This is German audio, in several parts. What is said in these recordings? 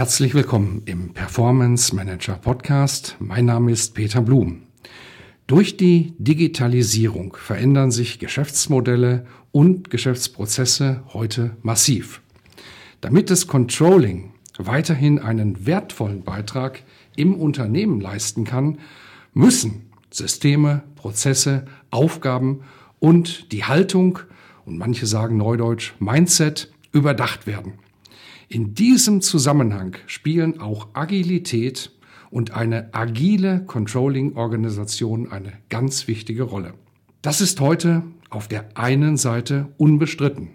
Herzlich willkommen im Performance Manager Podcast. Mein Name ist Peter Blum. Durch die Digitalisierung verändern sich Geschäftsmodelle und Geschäftsprozesse heute massiv. Damit das Controlling weiterhin einen wertvollen Beitrag im Unternehmen leisten kann, müssen Systeme, Prozesse, Aufgaben und die Haltung und manche sagen neudeutsch Mindset überdacht werden. In diesem Zusammenhang spielen auch Agilität und eine agile Controlling-Organisation eine ganz wichtige Rolle. Das ist heute auf der einen Seite unbestritten.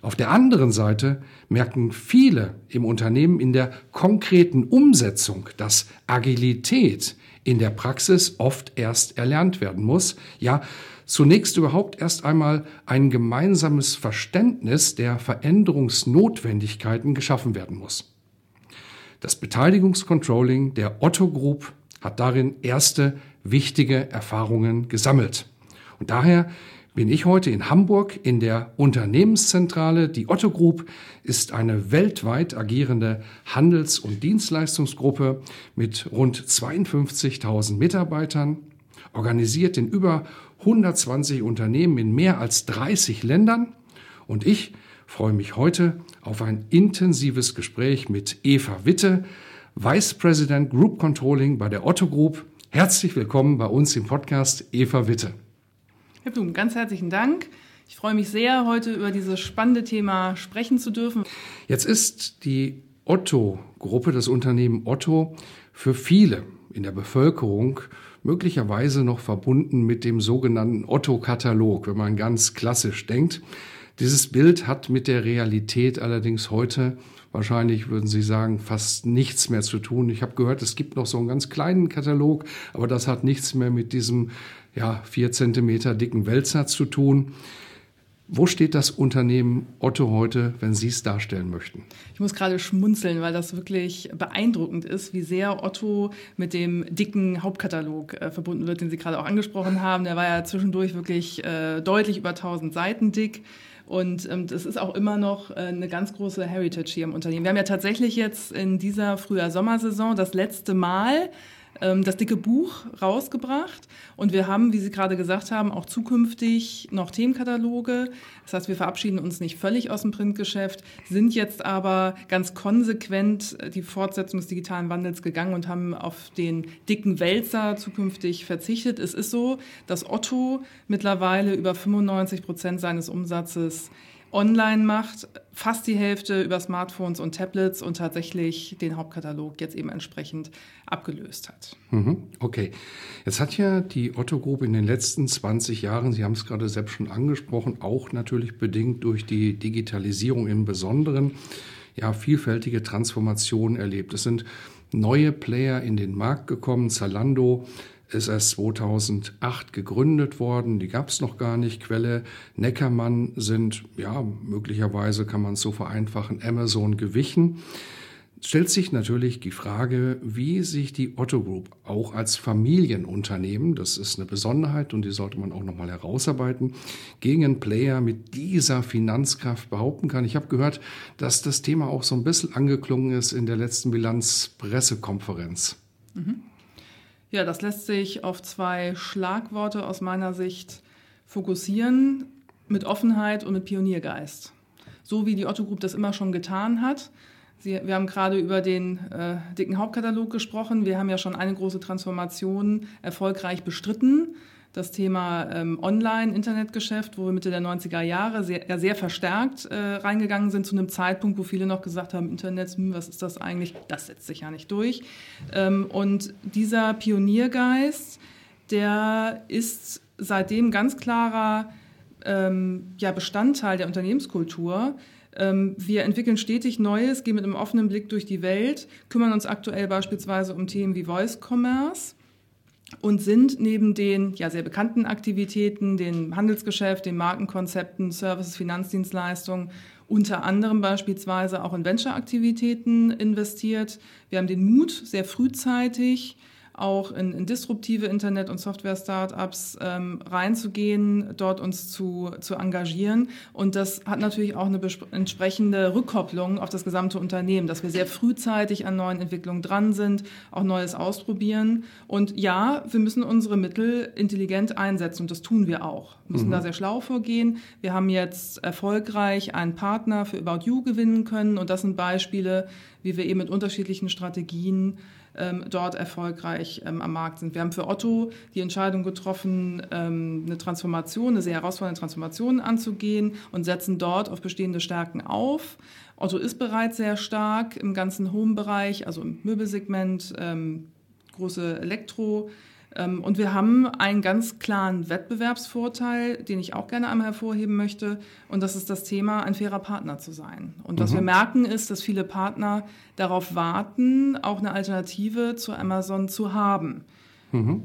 Auf der anderen Seite merken viele im Unternehmen in der konkreten Umsetzung, dass Agilität in der Praxis oft erst erlernt werden muss, ja zunächst überhaupt erst einmal ein gemeinsames Verständnis der Veränderungsnotwendigkeiten geschaffen werden muss. Das Beteiligungscontrolling der Otto Group hat darin erste wichtige Erfahrungen gesammelt. Und daher bin ich heute in Hamburg in der Unternehmenszentrale. Die Otto Group ist eine weltweit agierende Handels- und Dienstleistungsgruppe mit rund 52.000 Mitarbeitern, organisiert in über 120 Unternehmen in mehr als 30 Ländern. Und ich freue mich heute auf ein intensives Gespräch mit Eva Witte, Vice President Group Controlling bei der Otto Group. Herzlich willkommen bei uns im Podcast, Eva Witte. Herr Blum, ganz herzlichen Dank. Ich freue mich sehr, heute über dieses spannende Thema sprechen zu dürfen. Jetzt ist die Otto-Gruppe, das Unternehmen Otto, für viele in der Bevölkerung möglicherweise noch verbunden mit dem sogenannten Otto-Katalog, wenn man ganz klassisch denkt. Dieses Bild hat mit der Realität allerdings heute wahrscheinlich, würden Sie sagen, fast nichts mehr zu tun. Ich habe gehört, es gibt noch so einen ganz kleinen Katalog, aber das hat nichts mehr mit diesem ja, vier Zentimeter dicken Wälzer zu tun. Wo steht das Unternehmen Otto heute, wenn Sie es darstellen möchten? Ich muss gerade schmunzeln, weil das wirklich beeindruckend ist, wie sehr Otto mit dem dicken Hauptkatalog äh, verbunden wird, den Sie gerade auch angesprochen haben. Der war ja zwischendurch wirklich äh, deutlich über 1000 Seiten dick. Und ähm, das ist auch immer noch äh, eine ganz große Heritage hier im Unternehmen. Wir haben ja tatsächlich jetzt in dieser Frühjahr-Sommersaison das letzte Mal ähm, das dicke Buch rausgebracht. Und wir haben, wie Sie gerade gesagt haben, auch zukünftig noch Themenkataloge. Das heißt, wir verabschieden uns nicht völlig aus dem Printgeschäft, sind jetzt aber ganz konsequent die Fortsetzung des digitalen Wandels gegangen und haben auf den dicken Wälzer zukünftig verzichtet. Es ist so, dass Otto mittlerweile über 95 Prozent seines Umsatzes online macht, fast die Hälfte über Smartphones und Tablets und tatsächlich den Hauptkatalog jetzt eben entsprechend abgelöst hat. Mhm, okay. Jetzt hat ja die Otto Group in den letzten 20 Jahren, Sie haben es gerade selbst schon angesprochen, auch natürlich bedingt durch die Digitalisierung im Besonderen, ja, vielfältige Transformationen erlebt. Es sind neue Player in den Markt gekommen, Zalando, ist erst 2008 gegründet worden. Die gab es noch gar nicht. Quelle Neckermann sind, ja, möglicherweise kann man es so vereinfachen, Amazon gewichen. Stellt sich natürlich die Frage, wie sich die Otto Group auch als Familienunternehmen, das ist eine Besonderheit und die sollte man auch nochmal herausarbeiten, gegen Player mit dieser Finanzkraft behaupten kann. Ich habe gehört, dass das Thema auch so ein bisschen angeklungen ist in der letzten Bilanzpressekonferenz. Mhm. Ja, das lässt sich auf zwei Schlagworte aus meiner Sicht fokussieren, mit Offenheit und mit Pioniergeist. So wie die Otto Group das immer schon getan hat. Sie, wir haben gerade über den äh, dicken Hauptkatalog gesprochen. Wir haben ja schon eine große Transformation erfolgreich bestritten das Thema ähm, Online-Internetgeschäft, wo wir Mitte der 90er Jahre sehr, ja, sehr verstärkt äh, reingegangen sind, zu einem Zeitpunkt, wo viele noch gesagt haben, Internet, hm, was ist das eigentlich? Das setzt sich ja nicht durch. Ähm, und dieser Pioniergeist, der ist seitdem ganz klarer ähm, ja, Bestandteil der Unternehmenskultur. Ähm, wir entwickeln stetig Neues, gehen mit einem offenen Blick durch die Welt, kümmern uns aktuell beispielsweise um Themen wie Voice Commerce und sind neben den ja, sehr bekannten Aktivitäten, dem Handelsgeschäft, den Markenkonzepten, Services, Finanzdienstleistungen unter anderem beispielsweise auch in Venture-Aktivitäten investiert. Wir haben den Mut, sehr frühzeitig auch in, in disruptive Internet- und Software-Startups ähm, reinzugehen, dort uns zu, zu engagieren. Und das hat natürlich auch eine entsprechende Rückkopplung auf das gesamte Unternehmen, dass wir sehr frühzeitig an neuen Entwicklungen dran sind, auch Neues ausprobieren. Und ja, wir müssen unsere Mittel intelligent einsetzen und das tun wir auch. Wir müssen mhm. da sehr schlau vorgehen. Wir haben jetzt erfolgreich einen Partner für About You gewinnen können und das sind Beispiele, wie wir eben mit unterschiedlichen Strategien ähm, dort erfolgreich ähm, am Markt sind. Wir haben für Otto die Entscheidung getroffen, ähm, eine Transformation, eine sehr herausfordernde Transformation anzugehen und setzen dort auf bestehende Stärken auf. Otto ist bereits sehr stark im ganzen Home-Bereich, also im Möbelsegment, ähm, große Elektro- und wir haben einen ganz klaren Wettbewerbsvorteil, den ich auch gerne einmal hervorheben möchte. Und das ist das Thema, ein fairer Partner zu sein. Und was mhm. wir merken, ist, dass viele Partner darauf warten, auch eine Alternative zu Amazon zu haben. Mhm.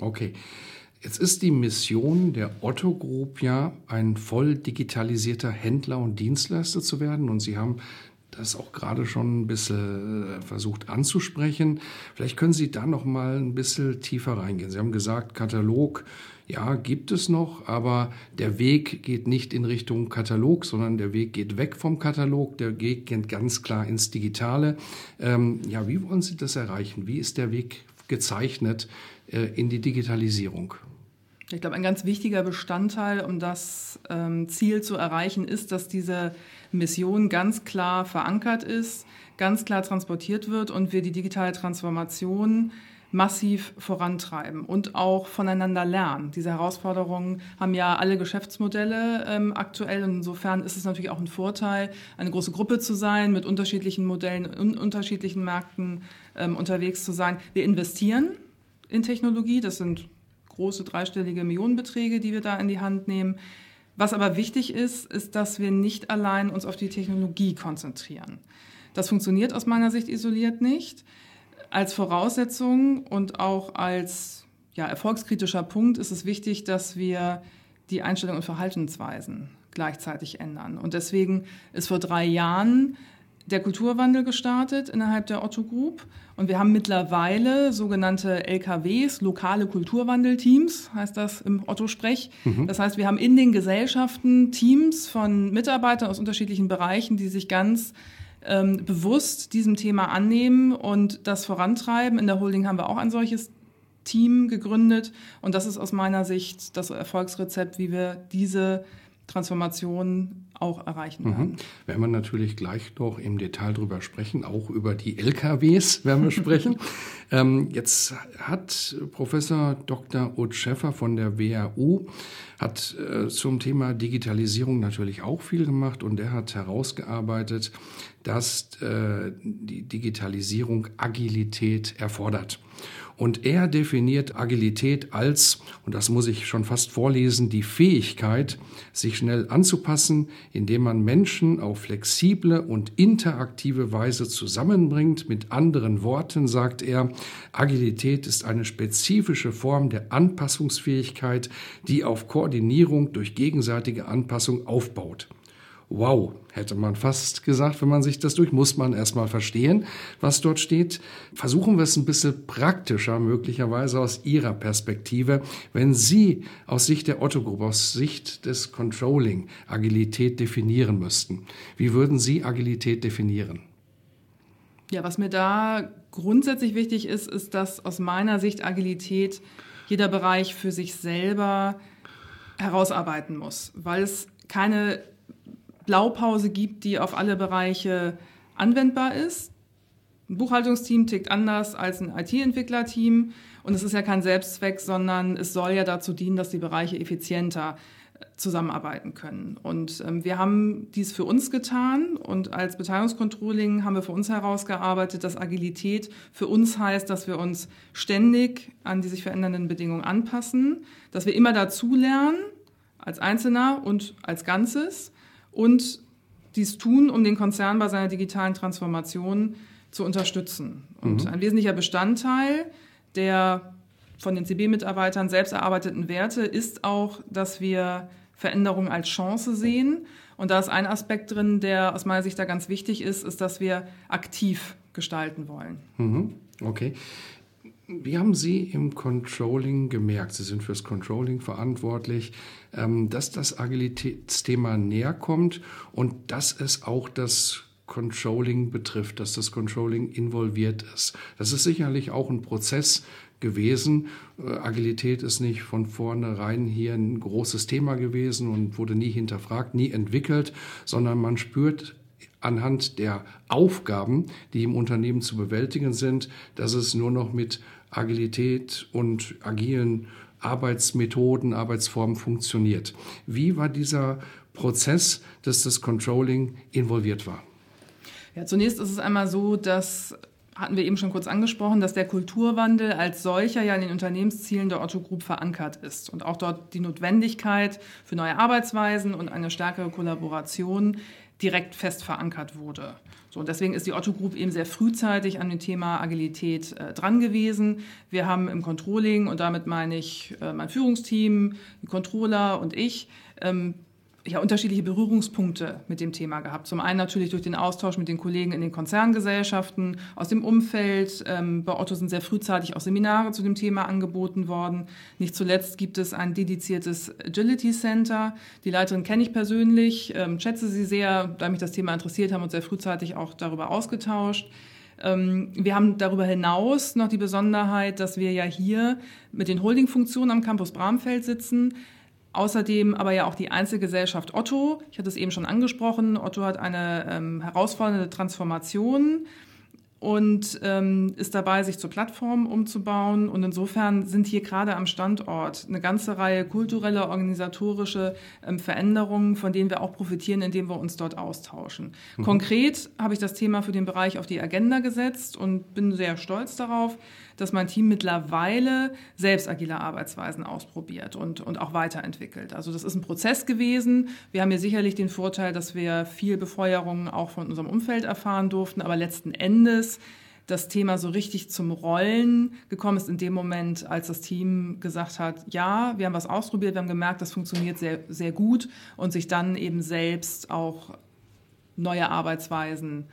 Okay. Jetzt ist die Mission der Otto Group ja, ein voll digitalisierter Händler und Dienstleister zu werden. Und Sie haben das auch gerade schon ein bisschen äh, versucht anzusprechen. Vielleicht können Sie da noch mal ein bisschen tiefer reingehen. Sie haben gesagt, Katalog, ja, gibt es noch, aber der Weg geht nicht in Richtung Katalog, sondern der Weg geht weg vom Katalog, der Weg geht ganz klar ins Digitale. Ähm, ja, wie wollen Sie das erreichen? Wie ist der Weg gezeichnet äh, in die Digitalisierung? Ich glaube, ein ganz wichtiger Bestandteil, um das ähm, Ziel zu erreichen, ist, dass diese Mission ganz klar verankert ist, ganz klar transportiert wird und wir die digitale Transformation massiv vorantreiben und auch voneinander lernen. Diese Herausforderungen haben ja alle Geschäftsmodelle ähm, aktuell. Insofern ist es natürlich auch ein Vorteil, eine große Gruppe zu sein, mit unterschiedlichen Modellen in unterschiedlichen Märkten ähm, unterwegs zu sein. Wir investieren in Technologie. Das sind große dreistellige Millionenbeträge, die wir da in die Hand nehmen. Was aber wichtig ist, ist, dass wir nicht allein uns auf die Technologie konzentrieren. Das funktioniert aus meiner Sicht isoliert nicht. Als Voraussetzung und auch als ja, erfolgskritischer Punkt ist es wichtig, dass wir die Einstellung und Verhaltensweisen gleichzeitig ändern. Und deswegen ist vor drei Jahren der Kulturwandel gestartet innerhalb der Otto Group. Und wir haben mittlerweile sogenannte LKWs, lokale Kulturwandelteams, heißt das im Otto-Sprech. Mhm. Das heißt, wir haben in den Gesellschaften Teams von Mitarbeitern aus unterschiedlichen Bereichen, die sich ganz ähm, bewusst diesem Thema annehmen und das vorantreiben. In der Holding haben wir auch ein solches Team gegründet. Und das ist aus meiner Sicht das Erfolgsrezept, wie wir diese Transformation auch erreichen mhm. werden. Mhm. Werden wir natürlich gleich noch im Detail drüber sprechen, auch über die LKWs werden wir sprechen. ähm, jetzt hat Professor Dr. Ut Schäffer von der WHU hat äh, zum Thema Digitalisierung natürlich auch viel gemacht und er hat herausgearbeitet, dass äh, die Digitalisierung Agilität erfordert. Und er definiert Agilität als, und das muss ich schon fast vorlesen, die Fähigkeit, sich schnell anzupassen, indem man Menschen auf flexible und interaktive Weise zusammenbringt. Mit anderen Worten sagt er, Agilität ist eine spezifische Form der Anpassungsfähigkeit, die auf Koordinierung durch gegenseitige Anpassung aufbaut. Wow, hätte man fast gesagt, wenn man sich das durch, muss man erstmal verstehen, was dort steht. Versuchen wir es ein bisschen praktischer, möglicherweise aus Ihrer Perspektive. Wenn Sie aus Sicht der Otto-Gruppe, aus Sicht des Controlling Agilität definieren müssten, wie würden Sie Agilität definieren? Ja, was mir da grundsätzlich wichtig ist, ist, dass aus meiner Sicht Agilität jeder Bereich für sich selber herausarbeiten muss, weil es keine Blaupause gibt, die auf alle Bereiche anwendbar ist. Ein Buchhaltungsteam tickt anders als ein IT-Entwicklerteam und es ist ja kein Selbstzweck, sondern es soll ja dazu dienen, dass die Bereiche effizienter äh, zusammenarbeiten können. Und ähm, wir haben dies für uns getan und als Beteiligungscontrolling haben wir für uns herausgearbeitet, dass Agilität für uns heißt, dass wir uns ständig an die sich verändernden Bedingungen anpassen, dass wir immer dazulernen als Einzelner und als Ganzes und dies tun, um den Konzern bei seiner digitalen Transformation zu unterstützen. Und mhm. ein wesentlicher Bestandteil der von den CB-Mitarbeitern selbst erarbeiteten Werte ist auch, dass wir Veränderungen als Chance sehen. Und da ist ein Aspekt drin, der aus meiner Sicht da ganz wichtig ist, ist, dass wir aktiv gestalten wollen. Mhm. Okay. Wie haben Sie im Controlling gemerkt, Sie sind fürs Controlling verantwortlich, ähm, dass das Agilitätsthema näher kommt und dass es auch das Controlling betrifft, dass das Controlling involviert ist. Das ist sicherlich auch ein Prozess gewesen. Äh, Agilität ist nicht von vornherein hier ein großes Thema gewesen und wurde nie hinterfragt, nie entwickelt, sondern man spürt anhand der Aufgaben, die im Unternehmen zu bewältigen sind, dass es nur noch mit Agilität und agilen Arbeitsmethoden, Arbeitsformen funktioniert. Wie war dieser Prozess, dass das Controlling involviert war? Ja, zunächst ist es einmal so, dass hatten wir eben schon kurz angesprochen, dass der Kulturwandel als solcher ja in den Unternehmenszielen der Otto Group verankert ist und auch dort die Notwendigkeit für neue Arbeitsweisen und eine stärkere Kollaboration direkt fest verankert wurde. So, und deswegen ist die Otto Group eben sehr frühzeitig an dem Thema Agilität äh, dran gewesen. Wir haben im Controlling, und damit meine ich äh, mein Führungsteam, die Controller und ich, ähm, ja, unterschiedliche Berührungspunkte mit dem Thema gehabt. Zum einen natürlich durch den Austausch mit den Kollegen in den Konzerngesellschaften aus dem Umfeld. Ähm, bei Otto sind sehr frühzeitig auch Seminare zu dem Thema angeboten worden. Nicht zuletzt gibt es ein dediziertes Agility Center. Die Leiterin kenne ich persönlich, ähm, schätze sie sehr, da mich das Thema interessiert, haben uns sehr frühzeitig auch darüber ausgetauscht. Ähm, wir haben darüber hinaus noch die Besonderheit, dass wir ja hier mit den Holdingfunktionen am Campus Bramfeld sitzen Außerdem aber ja auch die Einzelgesellschaft Otto. Ich hatte es eben schon angesprochen. Otto hat eine ähm, herausfordernde Transformation und ähm, ist dabei, sich zur Plattform umzubauen. Und insofern sind hier gerade am Standort eine ganze Reihe kultureller, organisatorische ähm, Veränderungen, von denen wir auch profitieren, indem wir uns dort austauschen. Mhm. Konkret habe ich das Thema für den Bereich auf die Agenda gesetzt und bin sehr stolz darauf, dass mein Team mittlerweile selbst agile Arbeitsweisen ausprobiert und, und auch weiterentwickelt. Also das ist ein Prozess gewesen. Wir haben hier sicherlich den Vorteil, dass wir viel Befeuerung auch von unserem Umfeld erfahren durften, aber letzten Endes das Thema so richtig zum Rollen gekommen ist in dem Moment, als das Team gesagt hat, ja, wir haben was ausprobiert, wir haben gemerkt, das funktioniert sehr, sehr gut und sich dann eben selbst auch neue Arbeitsweisen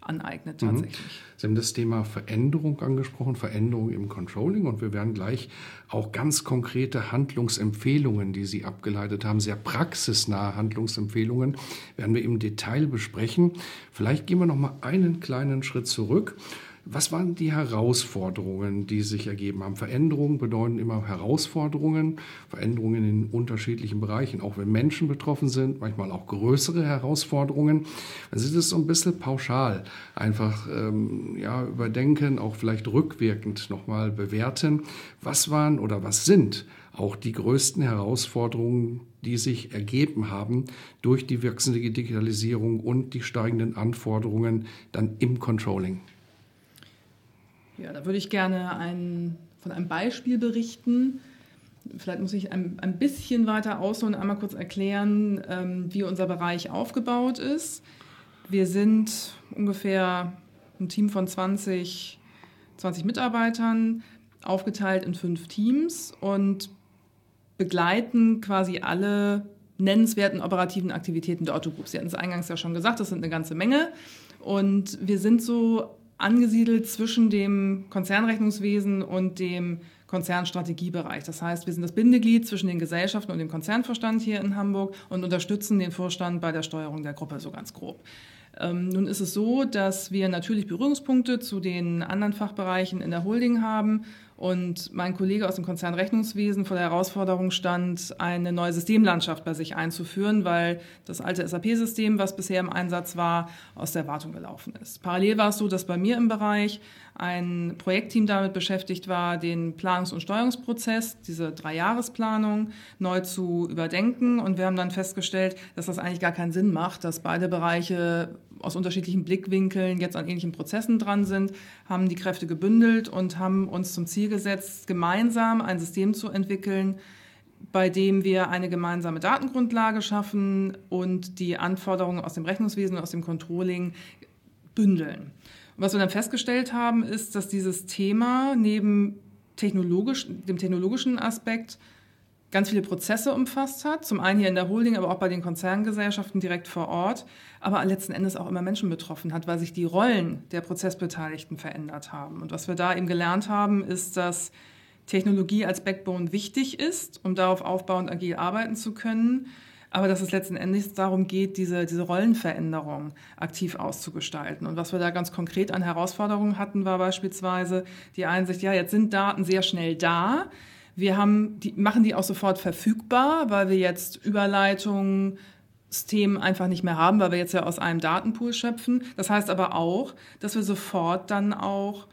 aneignet mhm. tatsächlich. Sie haben das Thema Veränderung angesprochen, Veränderung im Controlling und wir werden gleich auch ganz konkrete Handlungsempfehlungen, die Sie abgeleitet haben, sehr praxisnahe Handlungsempfehlungen, werden wir im Detail besprechen. Vielleicht gehen wir noch mal einen kleinen Schritt zurück was waren die Herausforderungen, die sich ergeben haben? Veränderungen bedeuten immer Herausforderungen, Veränderungen in unterschiedlichen Bereichen, auch wenn Menschen betroffen sind, manchmal auch größere Herausforderungen. Dann sind es so ein bisschen pauschal, einfach ähm, ja, überdenken, auch vielleicht rückwirkend nochmal bewerten. Was waren oder was sind auch die größten Herausforderungen, die sich ergeben haben durch die wachsende Digitalisierung und die steigenden Anforderungen dann im Controlling? Ja, da würde ich gerne ein, von einem Beispiel berichten. Vielleicht muss ich ein, ein bisschen weiter ausholen und einmal kurz erklären, ähm, wie unser Bereich aufgebaut ist. Wir sind ungefähr ein Team von 20, 20 Mitarbeitern, aufgeteilt in fünf Teams und begleiten quasi alle nennenswerten operativen Aktivitäten der Otto Group. Sie hatten es eingangs ja schon gesagt, das sind eine ganze Menge. Und wir sind so angesiedelt zwischen dem Konzernrechnungswesen und dem Konzernstrategiebereich. Das heißt, wir sind das Bindeglied zwischen den Gesellschaften und dem Konzernverstand hier in Hamburg und unterstützen den Vorstand bei der Steuerung der Gruppe, so ganz grob. Ähm, nun ist es so, dass wir natürlich Berührungspunkte zu den anderen Fachbereichen in der Holding haben und mein Kollege aus dem Konzernrechnungswesen vor der Herausforderung stand, eine neue Systemlandschaft bei sich einzuführen, weil das alte SAP-System, was bisher im Einsatz war, aus der Wartung gelaufen ist. Parallel war es so, dass bei mir im Bereich ein Projektteam damit beschäftigt war, den Planungs- und Steuerungsprozess, diese Dreijahresplanung, neu zu überdenken. Und wir haben dann festgestellt, dass das eigentlich gar keinen Sinn macht, dass beide Bereiche aus unterschiedlichen Blickwinkeln jetzt an ähnlichen Prozessen dran sind, haben die Kräfte gebündelt und haben uns zum Ziel gesetzt, gemeinsam ein System zu entwickeln, bei dem wir eine gemeinsame Datengrundlage schaffen und die Anforderungen aus dem Rechnungswesen und aus dem Controlling bündeln. Was wir dann festgestellt haben, ist, dass dieses Thema neben technologisch, dem technologischen Aspekt ganz viele Prozesse umfasst hat. Zum einen hier in der Holding, aber auch bei den Konzerngesellschaften direkt vor Ort. Aber letzten Endes auch immer Menschen betroffen hat, weil sich die Rollen der Prozessbeteiligten verändert haben. Und was wir da eben gelernt haben, ist, dass Technologie als Backbone wichtig ist, um darauf aufbauend agil arbeiten zu können. Aber dass es letzten Endes darum geht, diese, diese Rollenveränderung aktiv auszugestalten. Und was wir da ganz konkret an Herausforderungen hatten, war beispielsweise die Einsicht, ja, jetzt sind Daten sehr schnell da. Wir haben die, machen die auch sofort verfügbar, weil wir jetzt Überleitungen, Themen einfach nicht mehr haben, weil wir jetzt ja aus einem Datenpool schöpfen. Das heißt aber auch, dass wir sofort dann auch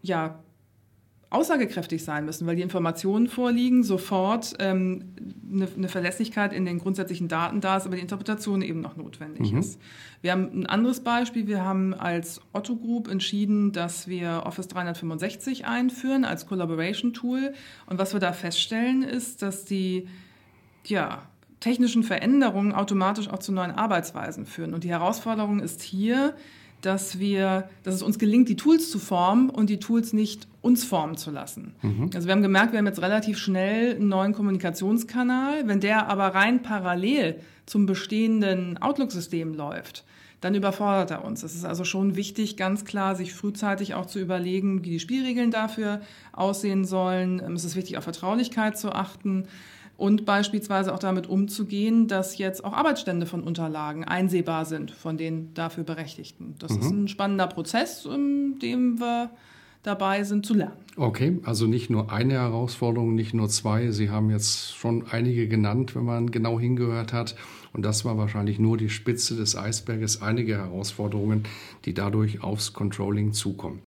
ja, aussagekräftig sein müssen, weil die Informationen vorliegen, sofort ähm, eine, eine, Verlässlichkeit in den grundsätzlichen Daten da ist, aber die Interpretation eben noch notwendig mhm. ist. Wir haben ein anderes Beispiel. Wir haben als Otto Group entschieden, dass wir Office 365 einführen als Collaboration Tool. Und was wir da feststellen, ist, dass die ja, technischen Veränderungen automatisch auch zu neuen Arbeitsweisen führen. Und die Herausforderung ist hier, dass wir, dass es uns gelingt, die Tools zu formen und die Tools nicht uns formen zu lassen. Mhm. Also wir haben gemerkt, wir haben jetzt relativ schnell einen neuen Kommunikationskanal. Wenn der aber rein parallel zum bestehenden Outlook-System läuft, dann überfordert er uns. Es ist also schon wichtig, ganz klar, sich frühzeitig auch zu überlegen, wie die Spielregeln dafür aussehen sollen. Es ist wichtig, auf Vertraulichkeit zu achten und beispielsweise auch damit umzugehen, dass jetzt auch Arbeitsstände von Unterlagen einsehbar sind von den dafür Berechtigten. Das mhm. ist ein spannender Prozess, in dem wir dabei sind zu lernen. Okay, also nicht nur eine Herausforderung, nicht nur zwei. Sie haben jetzt schon einige genannt, wenn man genau hingehört hat. Und das war wahrscheinlich nur die Spitze des Eisberges, einige Herausforderungen, die dadurch aufs Controlling zukommen.